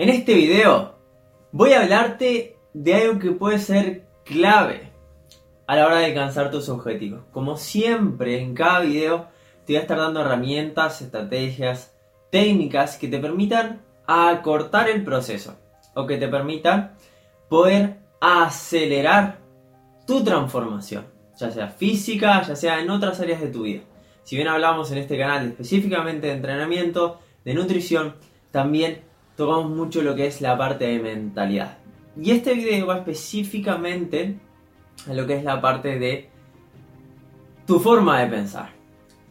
En este video voy a hablarte de algo que puede ser clave a la hora de alcanzar tus objetivos. Como siempre, en cada video te voy a estar dando herramientas, estrategias, técnicas que te permitan acortar el proceso o que te permitan poder acelerar tu transformación, ya sea física, ya sea en otras áreas de tu vida. Si bien hablamos en este canal específicamente de entrenamiento, de nutrición, también tocamos mucho lo que es la parte de mentalidad. Y este video va específicamente a lo que es la parte de tu forma de pensar,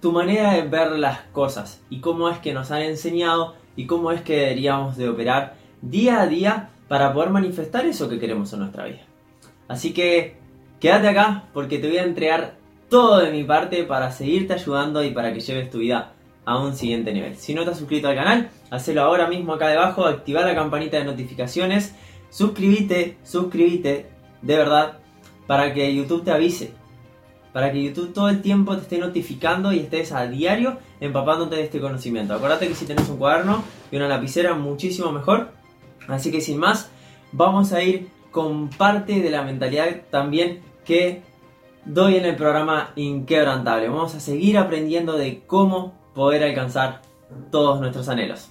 tu manera de ver las cosas y cómo es que nos han enseñado y cómo es que deberíamos de operar día a día para poder manifestar eso que queremos en nuestra vida. Así que quédate acá porque te voy a entregar todo de mi parte para seguirte ayudando y para que lleves tu vida a un siguiente nivel. Si no te has suscrito al canal, hacelo ahora mismo acá debajo, activar la campanita de notificaciones, suscríbete, suscríbete, de verdad, para que YouTube te avise, para que YouTube todo el tiempo te esté notificando y estés a diario empapándote de este conocimiento. Acuérdate que si tenés un cuaderno y una lapicera, muchísimo mejor. Así que sin más, vamos a ir con parte de la mentalidad también que doy en el programa Inquebrantable. Vamos a seguir aprendiendo de cómo poder alcanzar todos nuestros anhelos.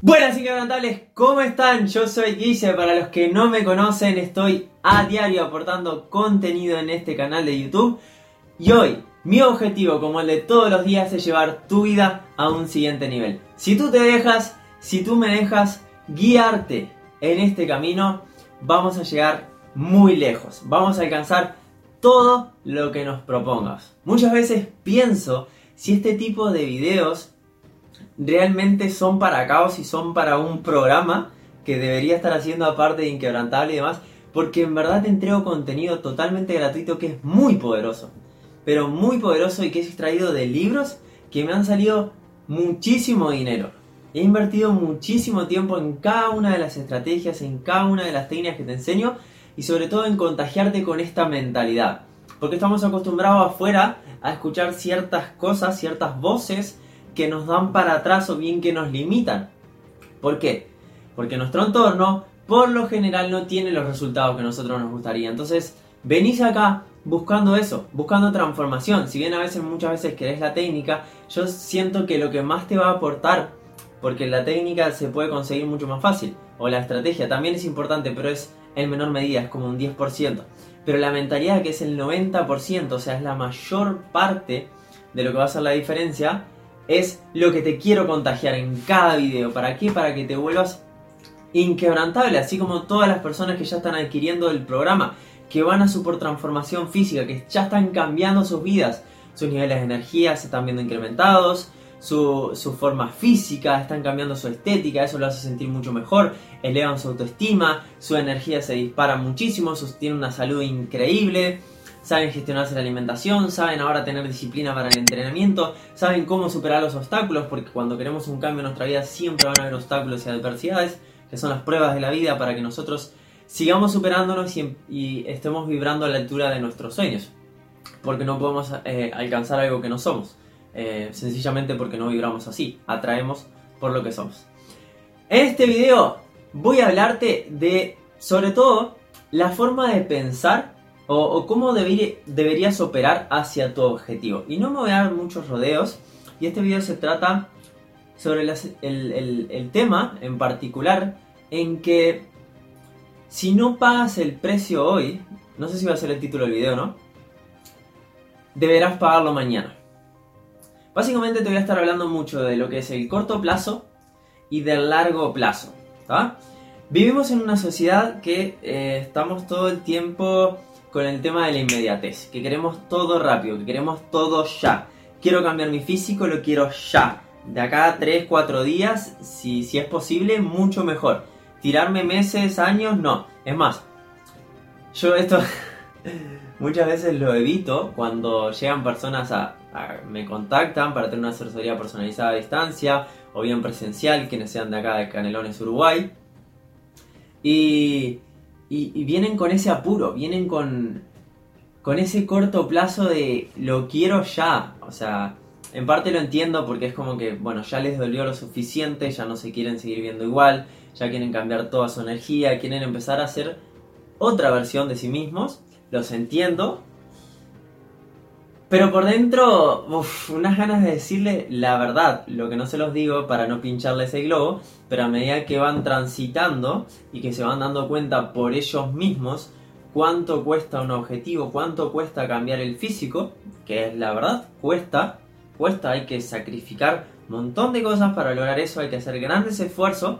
Buenas inquebrantables, ¿cómo están? Yo soy Guille, para los que no me conocen estoy a diario aportando contenido en este canal de YouTube y hoy mi objetivo como el de todos los días es llevar tu vida a un siguiente nivel. Si tú te dejas, si tú me dejas guiarte en este camino, vamos a llegar muy lejos. Vamos a alcanzar todo lo que nos propongas. Muchas veces pienso si este tipo de videos realmente son para caos y son para un programa que debería estar haciendo aparte de Inquebrantable y demás, porque en verdad te entrego contenido totalmente gratuito que es muy poderoso, pero muy poderoso y que es extraído de libros que me han salido muchísimo dinero. He invertido muchísimo tiempo en cada una de las estrategias, en cada una de las técnicas que te enseño y sobre todo en contagiarte con esta mentalidad. Porque estamos acostumbrados afuera a escuchar ciertas cosas, ciertas voces que nos dan para atrás o bien que nos limitan. ¿Por qué? Porque nuestro entorno por lo general no tiene los resultados que nosotros nos gustaría. Entonces, venís acá buscando eso, buscando transformación. Si bien a veces, muchas veces querés la técnica, yo siento que lo que más te va a aportar, porque la técnica se puede conseguir mucho más fácil, o la estrategia también es importante, pero es en menor medida, es como un 10%. Pero la mentalidad que es el 90%, o sea, es la mayor parte de lo que va a hacer la diferencia, es lo que te quiero contagiar en cada video. ¿Para qué? Para que te vuelvas inquebrantable, así como todas las personas que ya están adquiriendo el programa, que van a su por transformación física, que ya están cambiando sus vidas, sus niveles de energía se están viendo incrementados, su, forma física, están cambiando su estética, eso lo hace sentir mucho mejor, elevan su autoestima, su energía se dispara muchísimo, tienen una salud increíble, saben gestionarse la alimentación, saben ahora tener disciplina para el entrenamiento, saben cómo superar los obstáculos, porque cuando queremos un cambio en nuestra vida siempre van a haber obstáculos y adversidades, que son las pruebas de la vida para que nosotros sigamos superándonos y, estemos vibrando a la altura de nuestros sueños, porque no podemos eh, alcanzar algo que no somos. Eh, sencillamente porque no vibramos así, atraemos por lo que somos. En este video voy a hablarte de, sobre todo, la forma de pensar o, cómo deberías operar hacia tu objetivo. Y no me voy a dar muchos rodeos, y este video se trata sobre el tema en particular en que si no pagas el precio hoy, no sé si va a ser el título del video, ¿no? Deberás pagarlo mañana. Básicamente te voy a estar hablando mucho de lo que es el corto plazo y del largo plazo. Vivimos en una sociedad que eh, estamos todo el tiempo con el tema de la inmediatez, que queremos todo rápido, que queremos todo ya. Quiero cambiar mi físico, lo quiero ya. De acá a 3, 4 días, si, si es posible, mucho mejor. Tirarme meses, años, no. Es más, yo esto muchas veces lo evito cuando llegan personas a, me contactan para tener una asesoría personalizada a distancia o bien presencial, quienes sean de acá de Canelones, Uruguay. Y, y, vienen con ese apuro, vienen con, con ese corto plazo de lo quiero ya. O sea, en parte lo entiendo porque es como que, bueno, ya les dolió lo suficiente, ya no se quieren seguir viendo igual, ya quieren cambiar toda su energía, quieren empezar a hacer otra versión de sí mismos. Los entiendo. Pero por dentro, unas ganas de decirle la verdad, lo que no se los digo para no pincharles el globo, pero a medida que van transitando y que se van dando cuenta por ellos mismos cuánto cuesta un objetivo, cuánto cuesta cambiar el físico, que es la verdad, cuesta, cuesta, hay que sacrificar un montón de cosas para lograr eso, hay que hacer grandes esfuerzos,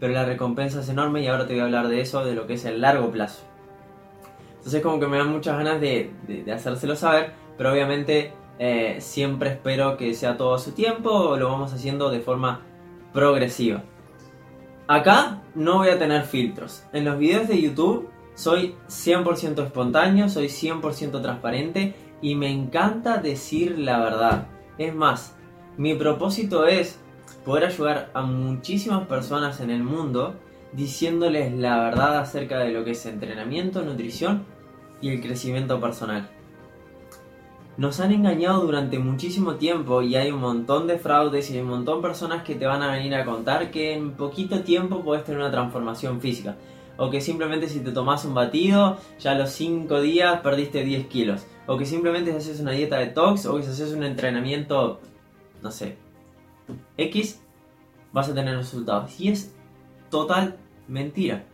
pero la recompensa es enorme y ahora te voy a hablar de eso, de lo que es el largo plazo. Entonces como que me dan muchas ganas de, hacérselo saber, pero obviamente eh, siempre espero que sea todo a su tiempo, lo vamos haciendo de forma progresiva. Acá no voy a tener filtros. En los videos de YouTube soy 100% espontáneo, soy 100% transparente y me encanta decir la verdad. Es más, mi propósito es poder ayudar a muchísimas personas en el mundo diciéndoles la verdad acerca de lo que es entrenamiento, nutrición y el crecimiento personal. Nos han engañado durante muchísimo tiempo y hay un montón de fraudes y hay un montón de personas que te van a venir a contar que en poquito tiempo puedes tener una transformación física o que simplemente si te tomas un batido, ya a los 5 días perdiste 10 kilos, o que simplemente si haces una dieta detox, o que si haces un entrenamiento, no sé, X, vas a tener resultados. Y es total mentira.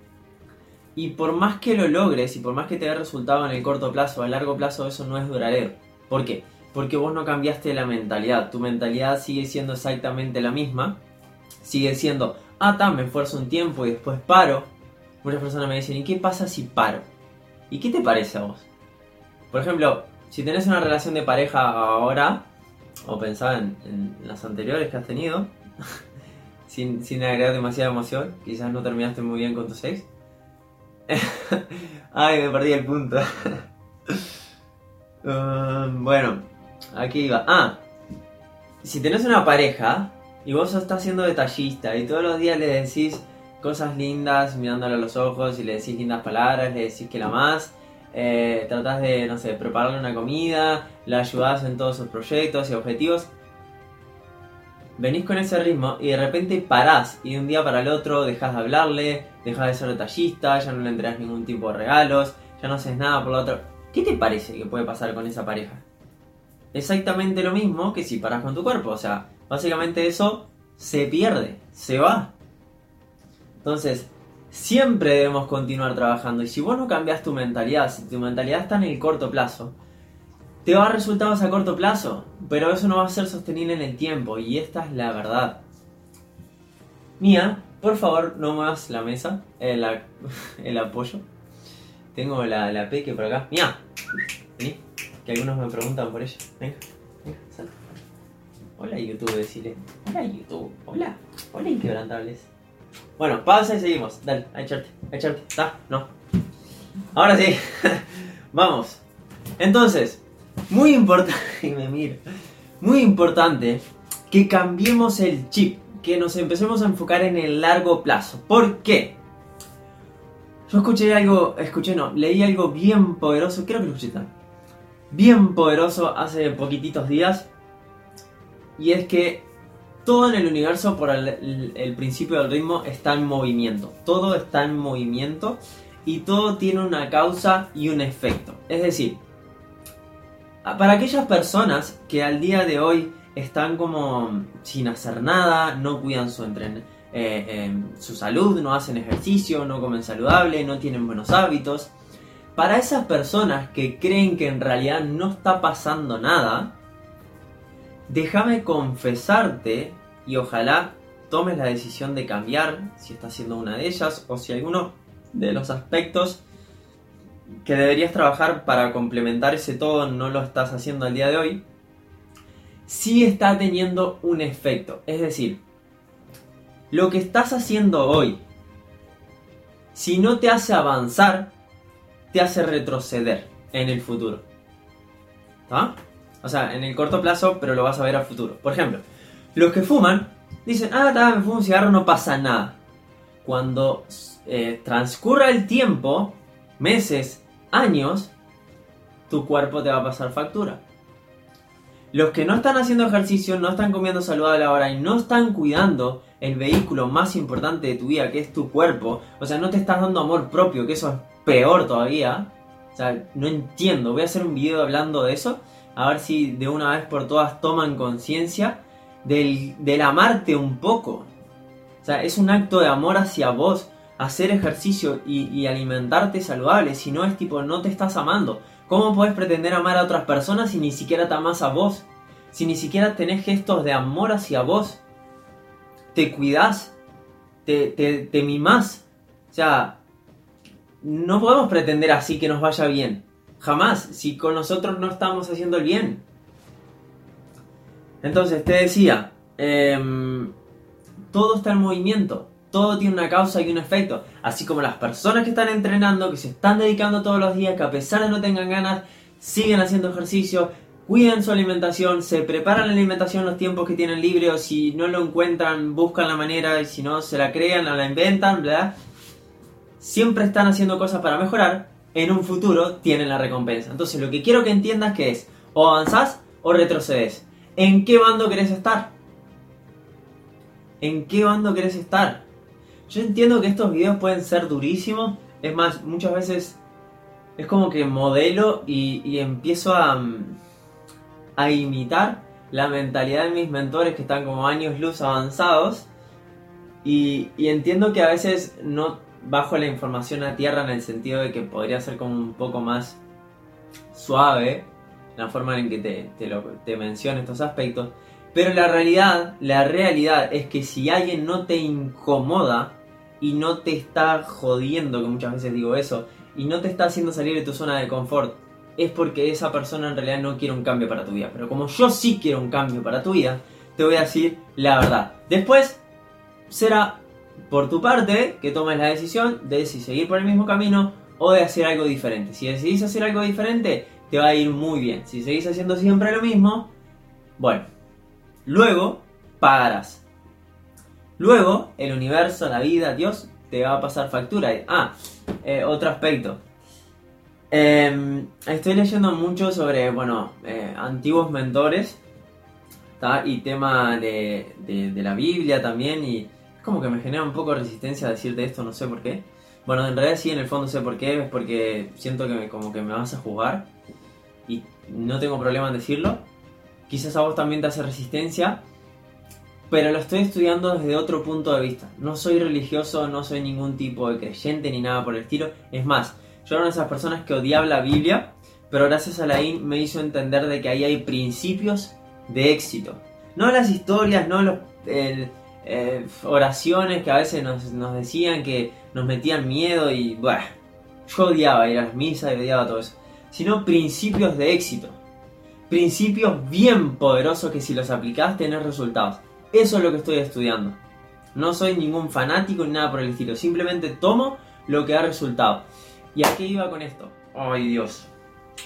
Y por más que lo logres y por más que te dé resultado en el corto plazo, a largo plazo eso no es duradero. ¿Por qué? Porque vos no cambiaste la mentalidad. Tu mentalidad sigue siendo exactamente la misma. Sigue siendo, ah, ta, me esfuerzo un tiempo y después paro muchas personas me dicen, ¿y qué pasa si paro? ¿Y qué te parece a vos? Por ejemplo, si tenés una relación de pareja ahora, o pensaba en, las anteriores que has tenido, sin, agregar demasiada emoción, quizás no terminaste muy bien con tu ex. Ay, me perdí el punto. Um, bueno, aquí iba. Ah, si tenés una pareja y vos estás siendo detallista y todos los días le decís, cosas lindas mirándole a los ojos y le decís lindas palabras, le decís que la más, eh, tratás de, no sé, prepararle una comida, la ayudás en todos sus proyectos y objetivos. Venís con ese ritmo y de repente parás y de un día para el otro dejas de hablarle, dejas de ser detallista, ya no le entregas ningún tipo de regalos, ya no haces nada por la otra. ¿Qué te parece que puede pasar con esa pareja? Exactamente lo mismo que si paras con tu cuerpo, o sea, básicamente eso se pierde, se va. Entonces, siempre debemos continuar trabajando. Y si vos no cambias tu mentalidad, si tu mentalidad está en el corto plazo, te va a dar resultados a corto plazo, pero eso no va a ser sostenible en el tiempo. Y esta es la verdad. Mía, por favor, no muevas la mesa, el, el apoyo. Tengo la, la peque por acá. Mía, vení, que algunos me preguntan por ella. Venga, venga, sal. Hola YouTube, decirle. Hola YouTube, hola, hola inquebrantables. Bueno, pausa y seguimos. Dale, a echarte, a echarte. ¿Está? No. Ahora sí. Vamos. Entonces, muy importante. Muy importante que cambiemos el chip. Que nos empecemos a enfocar en el largo plazo. ¿Por qué? Yo escuché algo, escuché no, leí algo bien poderoso, creo que lo escuché tan. Bien poderoso hace poquititos días. Y es que todo en el universo por el, principio del ritmo está en movimiento. Todo está en movimiento y todo tiene una causa y un efecto. Es decir, para aquellas personas que al día de hoy están como sin hacer nada, no cuidan su, entren eh, em, su salud, no hacen ejercicio, no comen saludable, no tienen buenos hábitos, para esas personas que creen que en realidad no está pasando nada, déjame confesarte y ojalá tomes la decisión de cambiar si estás siendo una de ellas o si alguno de los aspectos que deberías trabajar para complementar ese todo no lo estás haciendo al día de hoy, sí está teniendo un efecto. Es decir, lo que estás haciendo hoy, si no te hace avanzar, te hace retroceder en el futuro. ¿Está? O sea, en el corto plazo, pero lo vas a ver a futuro. Por ejemplo, los que fuman dicen, ah, me fumo un cigarro, no pasa nada. Cuando eh, transcurra el tiempo, meses, años, tu cuerpo te va a pasar factura. Los que no están haciendo ejercicio, no están comiendo saludable ahora y no están cuidando el vehículo más importante de tu vida, que es tu cuerpo, o sea, no te estás dando amor propio, que eso es peor todavía. O sea, no entiendo. Voy a hacer un video hablando de eso, a ver si de una vez por todas toman conciencia del, del amarte un poco. O sea, es un acto de amor hacia vos hacer ejercicio y, alimentarte saludable, si no es tipo, no te estás amando. ¿Cómo puedes pretender amar a otras personas si ni siquiera te amas a vos? Si ni siquiera tenés gestos de amor hacia vos. Te cuidás, te, te, te mimás. O sea, no podemos pretender así que nos vaya bien. Jamás, si con nosotros no estamos haciendo el bien. Entonces, te decía, eh, todo está en movimiento todo tiene una causa y un efecto. Así como las personas que están entrenando, que se están dedicando todos los días, que a pesar de no tengan ganas, siguen haciendo ejercicio, cuidan su alimentación, se preparan la alimentación los tiempos que tienen libre o si no lo encuentran, buscan la manera y si no, se la crean o la inventan, ¿verdad? Siempre están haciendo cosas para mejorar, en un futuro tienen la recompensa. Entonces lo que quiero que entiendas que es, o avanzás o retrocedes. ¿En qué bando querés estar? ¿En qué bando querés estar? Yo entiendo que estos videos pueden ser durísimos. Es más, muchas veces es como que modelo y, empiezo a, a imitar la mentalidad de mis mentores que están como años luz avanzados. Y, y, entiendo que a veces no bajo la información a tierra en el sentido de que podría ser como un poco más suave la forma en que te, te, lo, te menciono estos aspectos. Pero la realidad, la realidad es que si alguien no te incomoda, y no te está jodiendo, que muchas veces digo eso, y no te está haciendo salir de tu zona de confort, es porque esa persona en realidad no quiere un cambio para tu vida. Pero como yo sí quiero un cambio para tu vida, te voy a decir la verdad. Después será por tu parte que tomes la decisión de si seguir por el mismo camino o de hacer algo diferente. Si decidís hacer algo diferente, te va a ir muy bien. Si seguís haciendo siempre lo mismo, bueno, luego pagarás. Luego, el universo, la vida, Dios, te va a pasar factura. Ah, eh, otro aspecto. Em, estoy leyendo mucho sobre, bueno, eh, antiguos mentores. Y tema de, de, la Biblia también. Y es como que me genera un poco resistencia decirte esto, no sé por qué. Bueno, en realidad sí, en el fondo sé por qué. Es porque siento que como que me vas a juzgar. Y no tengo problema en decirlo. Quizás a vos también te hace resistencia pero lo estoy estudiando desde otro punto de vista. No soy religioso, no soy ningún tipo de creyente ni nada por el estilo. Es más, yo era una de esas personas que odiaba la Biblia, pero gracias a la IN me hizo entender de que ahí hay principios de éxito. No las historias, no las eh, oraciones que a veces nos, nos, decían que nos metían miedo y bueno, yo odiaba ir a las misas y odiaba todo eso. Sino principios de éxito. Principios bien poderosos que si los aplicás tenés resultados. Eso es lo que estoy estudiando. No soy ningún fanático ni nada por el estilo. Simplemente tomo lo que ha resultado. ¿Y a qué iba con esto? Ay Dios.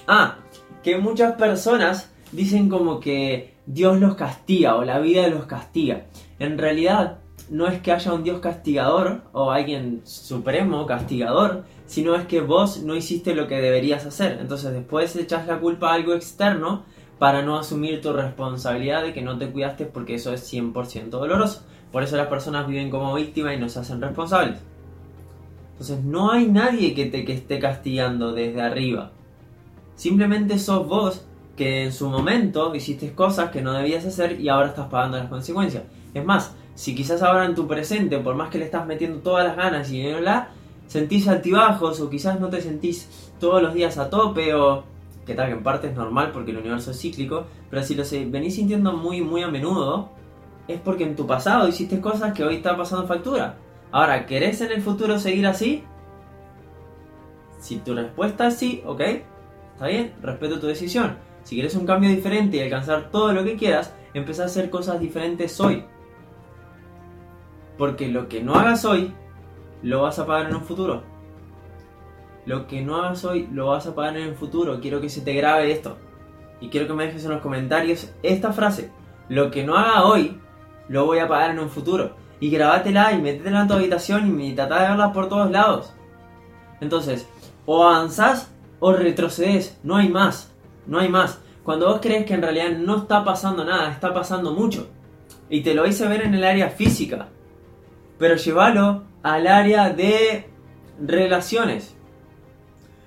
Ah, que muchas personas dicen como que Dios los castiga o la vida los castiga. En realidad no es que haya un Dios castigador o alguien supremo castigador, sino es que vos no hiciste lo que deberías hacer. Entonces después echas la culpa a algo externo para no asumir tu responsabilidad de que no te cuidaste porque eso es 100% doloroso. Por eso las personas viven como víctimas y no se hacen responsables. Entonces no hay nadie que te que esté castigando desde arriba. Simplemente sos vos que en su momento hiciste cosas que no debías hacer y ahora estás pagando las consecuencias. Es más, si quizás ahora en tu presente, por más que le estás metiendo todas las ganas y la sentís altibajos o quizás no te sentís todos los días a tope o que tal que en parte es normal porque el universo es cíclico, pero si lo venís sintiendo muy, muy a menudo, es porque en tu pasado hiciste cosas que hoy están pasando factura. Ahora, ¿querés en el futuro seguir así? Si tu respuesta es sí, ok, está bien, respeto tu decisión. Si quieres un cambio diferente y alcanzar todo lo que quieras, empezá a hacer cosas diferentes hoy. Porque lo que no hagas hoy, lo vas a pagar en un futuro. Lo que no hagas hoy lo vas a pagar en el futuro. Quiero que se te grabe esto. Y quiero que me dejes en los comentarios esta frase. Lo que no haga hoy lo voy a pagar en un futuro. Y grabátela y métetela en tu habitación y trata de verla por todos lados. Entonces, o avanzás o retrocedes, no hay más, no hay más. Cuando vos crees que en realidad no está pasando nada, está pasando mucho. Y te lo hice ver en el área física. Pero llévalo al área de relaciones.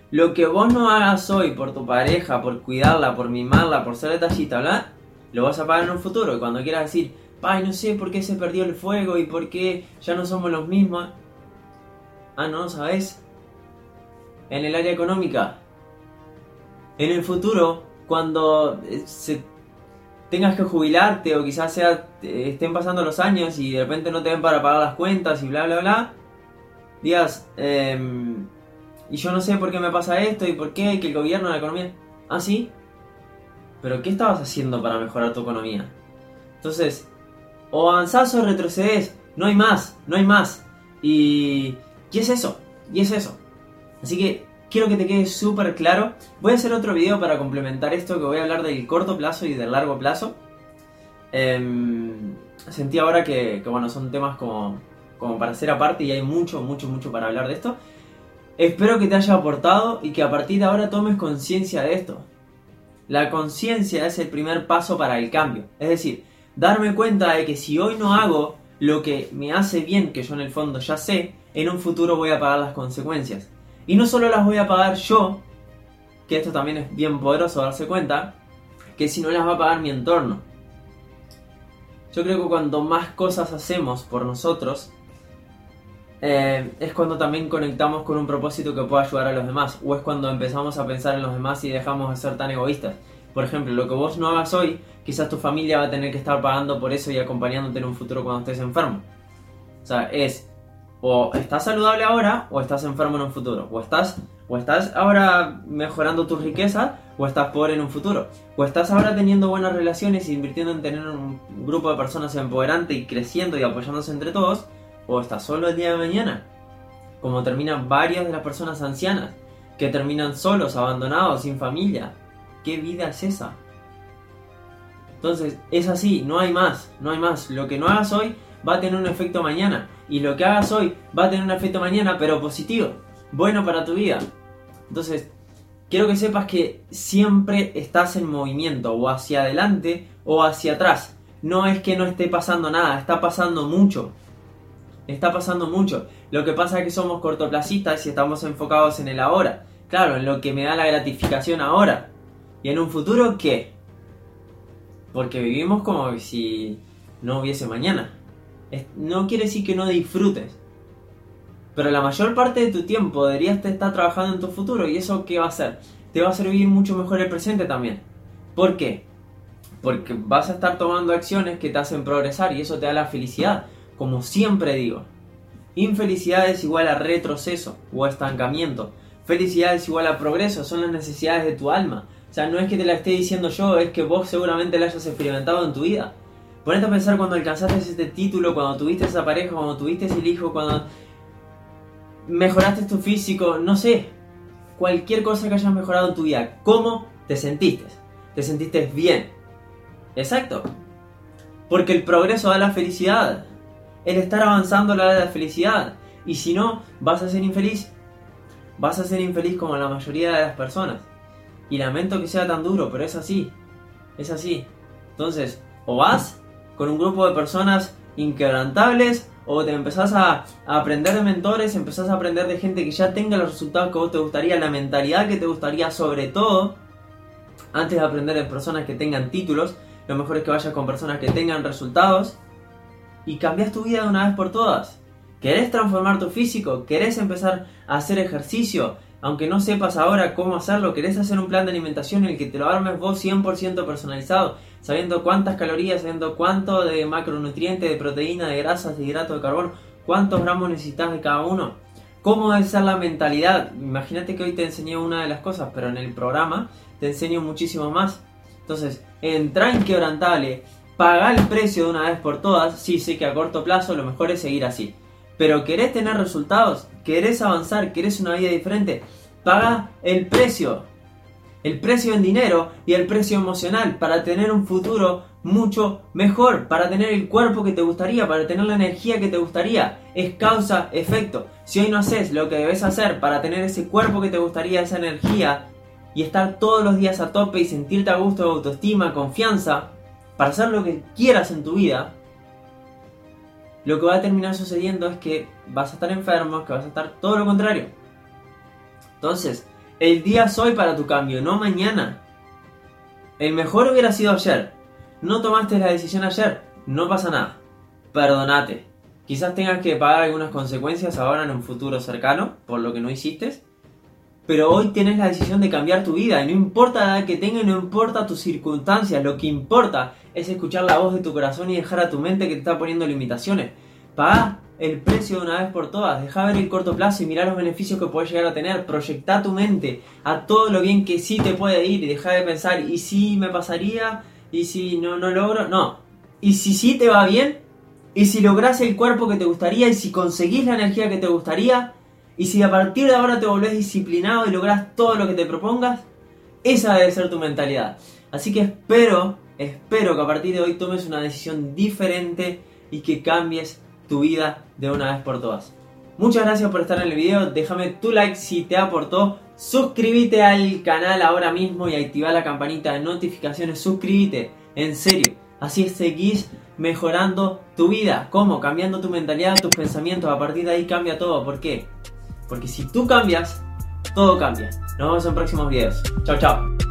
Lo que vos no hagas hoy por tu pareja, por cuidarla, por mimarla, por ser detallista, ¿verdad? Lo vas a pagar en un futuro. Y cuando quieras decir, ay, no sé por qué se perdió el fuego y por qué ya no somos los mismos. Ah, no, ¿sabes? En el área económica. En el futuro, cuando eh, se tengas que jubilarte o quizás sea, estén pasando los años y de repente no te ven para pagar las cuentas y bla, bla, bla, digas, em, y yo no sé por qué me pasa esto y por qué, que el gobierno, la economía... Ah, sí. Pero ¿qué estabas haciendo para mejorar tu economía? Entonces, o avanzás o retrocedes, no hay más, no hay más. Y, y es eso, y es eso. Así que quiero que te quede súper claro. Voy a hacer otro video para complementar esto, que voy a hablar del corto plazo y del largo plazo. Em, sentí ahora que, que, bueno, son temas como, como para hacer aparte y hay mucho, mucho, mucho para hablar de esto. Espero que te haya aportado y que a partir de ahora tomes conciencia de esto. La conciencia es el primer paso para el cambio. Es decir, darme cuenta de que si hoy no hago lo que me hace bien, que yo en el fondo ya sé, en un futuro voy a pagar las consecuencias. Y no solo las voy a pagar yo, que esto también es bien poderoso darse cuenta, que si no las va a pagar mi entorno. Yo creo que cuando más cosas hacemos por nosotros, eh, es cuando también conectamos con un propósito que pueda ayudar a los demás, o es cuando empezamos a pensar en los demás y dejamos de ser tan egoístas. Por ejemplo, lo que vos no hagas hoy, quizás tu familia va a tener que estar pagando por eso y acompañándote en un futuro cuando estés enfermo. O sea, es o estás saludable ahora o estás enfermo en un futuro. O estás, o estás ahora mejorando tus riquezas o estás pobre en un futuro. O estás ahora teniendo buenas relaciones e invirtiendo en tener un grupo de personas empoderante y creciendo y apoyándose entre todos. O estás solo el día de mañana. Como terminan varias de las personas ancianas. Que terminan solos, abandonados, sin familia. ¿Qué vida es esa? Entonces, es así, no hay más, no hay más. Lo que no hagas hoy va a tener un efecto mañana. Y lo que hagas hoy va a tener un efecto mañana, pero positivo. Bueno para tu vida. Entonces, quiero que sepas que siempre estás en movimiento, o hacia adelante o hacia atrás. No es que no esté pasando nada, está pasando mucho. Está pasando mucho. Lo que pasa es que somos cortoplacistas y estamos enfocados en el ahora. Claro, en lo que me da la gratificación ahora. ¿Y en un futuro qué? Porque vivimos como si no hubiese mañana no quiere decir que no disfrutes. Pero la mayor parte de tu tiempo deberías estar trabajando en tu futuro. ¿Y eso qué va a hacer? Te va a servir mucho mejor el presente también. ¿Por qué? Porque vas a estar tomando acciones que te hacen progresar y eso te da la felicidad. Como siempre digo. Infelicidad es igual a retroceso o estancamiento. Felicidad es igual a progreso. Son las necesidades de tu alma. O sea, no es que te la esté diciendo yo, es que vos seguramente la hayas experimentado en tu vida. Ponete a pensar cuando alcanzaste este título, cuando tuviste esa pareja, cuando tuviste ese hijo, cuando mejoraste tu físico, no sé. Cualquier cosa que hayas mejorado en tu vida, ¿cómo te sentiste? ¿Te sentiste bien? Exacto. Porque el progreso da la felicidad. El estar avanzando da la felicidad. Y si no, vas a ser infeliz. Vas a ser infeliz como la mayoría de las personas. Y lamento que sea tan duro, pero es así. Es así. Entonces, o vas con un grupo de personas inquebrantables o te empezás a, aprender de mentores, empezás a aprender de gente que ya tenga los resultados que vos te gustaría, la mentalidad que te gustaría sobre todo, antes de aprender de personas que tengan títulos, lo mejor es que vayas con personas que tengan resultados y cambias tu vida de una vez por todas. ¿Querés transformar tu físico? ¿Querés empezar a hacer ejercicio? Aunque no sepas ahora cómo hacerlo, ¿querés hacer un plan de alimentación en el que te lo armes vos 100% personalizado? sabiendo cuántas calorías, sabiendo cuánto de macronutrientes, de proteína, de grasas, de hidrato de carbono, cuántos gramos necesitas de cada uno. ¿Cómo debe ser la mentalidad? Imagínate que hoy te enseñé una de las cosas, pero en el programa te enseño muchísimo más. Entonces, entra inquebrantable, paga el precio de una vez por todas. Sí, sé que a corto plazo lo mejor es seguir así. Pero querés tener resultados, querés avanzar, querés una vida diferente, paga el precio. el precio en dinero y el precio emocional para tener un futuro mucho mejor, para tener el cuerpo que te gustaría, para tener la energía que te gustaría. Es causa, efecto. Si hoy no haces lo que debes hacer para tener ese cuerpo que te gustaría, esa energía, y estar todos los días a tope y sentirte a gusto de autoestima, confianza, para hacer lo que quieras en tu vida, lo que va a terminar sucediendo es que vas a estar enfermo, que vas a estar todo lo contrario. Entonces, el día es hoy para tu cambio, no mañana. El mejor hubiera sido ayer. No tomaste la decisión ayer, no pasa nada. Perdonate. Quizás tengas que pagar algunas consecuencias ahora en un futuro cercano por lo que no hiciste. Pero hoy tienes la decisión de cambiar tu vida y no importa la edad que tengas, no importa tus circunstancias, lo que importa es escuchar la voz de tu corazón y dejar a tu mente que te está poniendo limitaciones. Paga el precio de una vez por todas, deja ver el corto plazo y mira los beneficios que puedes llegar a tener, proyecta tu mente a todo lo bien que sí te puede ir y deja de pensar, ¿y si me pasaría? ¿Y si no, no logro? No. ¿Y si sí te va bien? ¿Y si logras el cuerpo que te gustaría? ¿Y si conseguís la energía que te gustaría? Y si a partir de ahora te volvés disciplinado y logras todo lo que te propongas, esa debe ser tu mentalidad. Así que espero, espero que a partir de hoy tomes una decisión diferente y que cambies tu vida de una vez por todas. Muchas gracias por estar en el video, déjame tu like si te aportó, suscríbete al canal ahora mismo y activa la campanita de notificaciones, suscríbete, en serio, así seguís mejorando tu vida, ¿cómo? Cambiando tu mentalidad, tus pensamientos, a partir de ahí cambia todo, ¿por qué? Porque si tú cambias, todo cambia. Nos vemos en próximos videos. Chao, chao.